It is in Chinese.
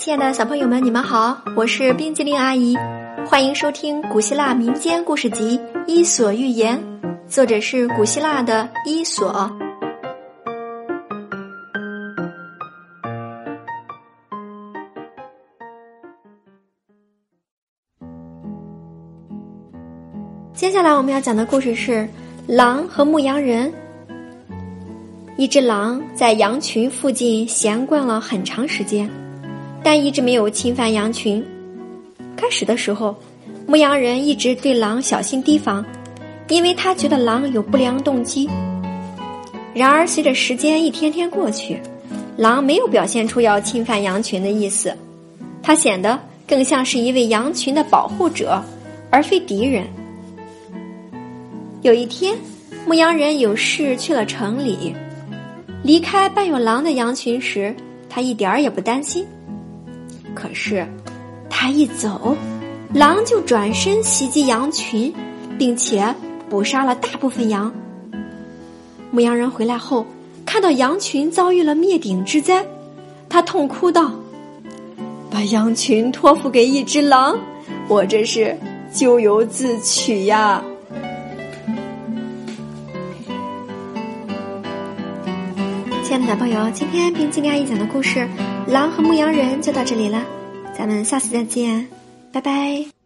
亲爱的小朋友们，你们好，我是冰激凌阿姨，欢迎收听古希腊民间故事集《伊索寓言》，作者是古希腊的伊索。接下来我们要讲的故事是狼和牧羊人。一只狼在羊群附近闲逛了很长时间。但一直没有侵犯羊群。开始的时候，牧羊人一直对狼小心提防，因为他觉得狼有不良动机。然而，随着时间一天天过去，狼没有表现出要侵犯羊群的意思，他显得更像是一位羊群的保护者，而非敌人。有一天，牧羊人有事去了城里，离开伴有狼的羊群时，他一点儿也不担心。可是，他一走，狼就转身袭击羊群，并且捕杀了大部分羊。牧羊人回来后，看到羊群遭遇了灭顶之灾，他痛哭道：“把羊群托付给一只狼，我这是咎由自取呀！”亲爱的小朋友，今天冰激凌阿姨讲的故事《狼和牧羊人》就到这里了，咱们下次再见，拜拜。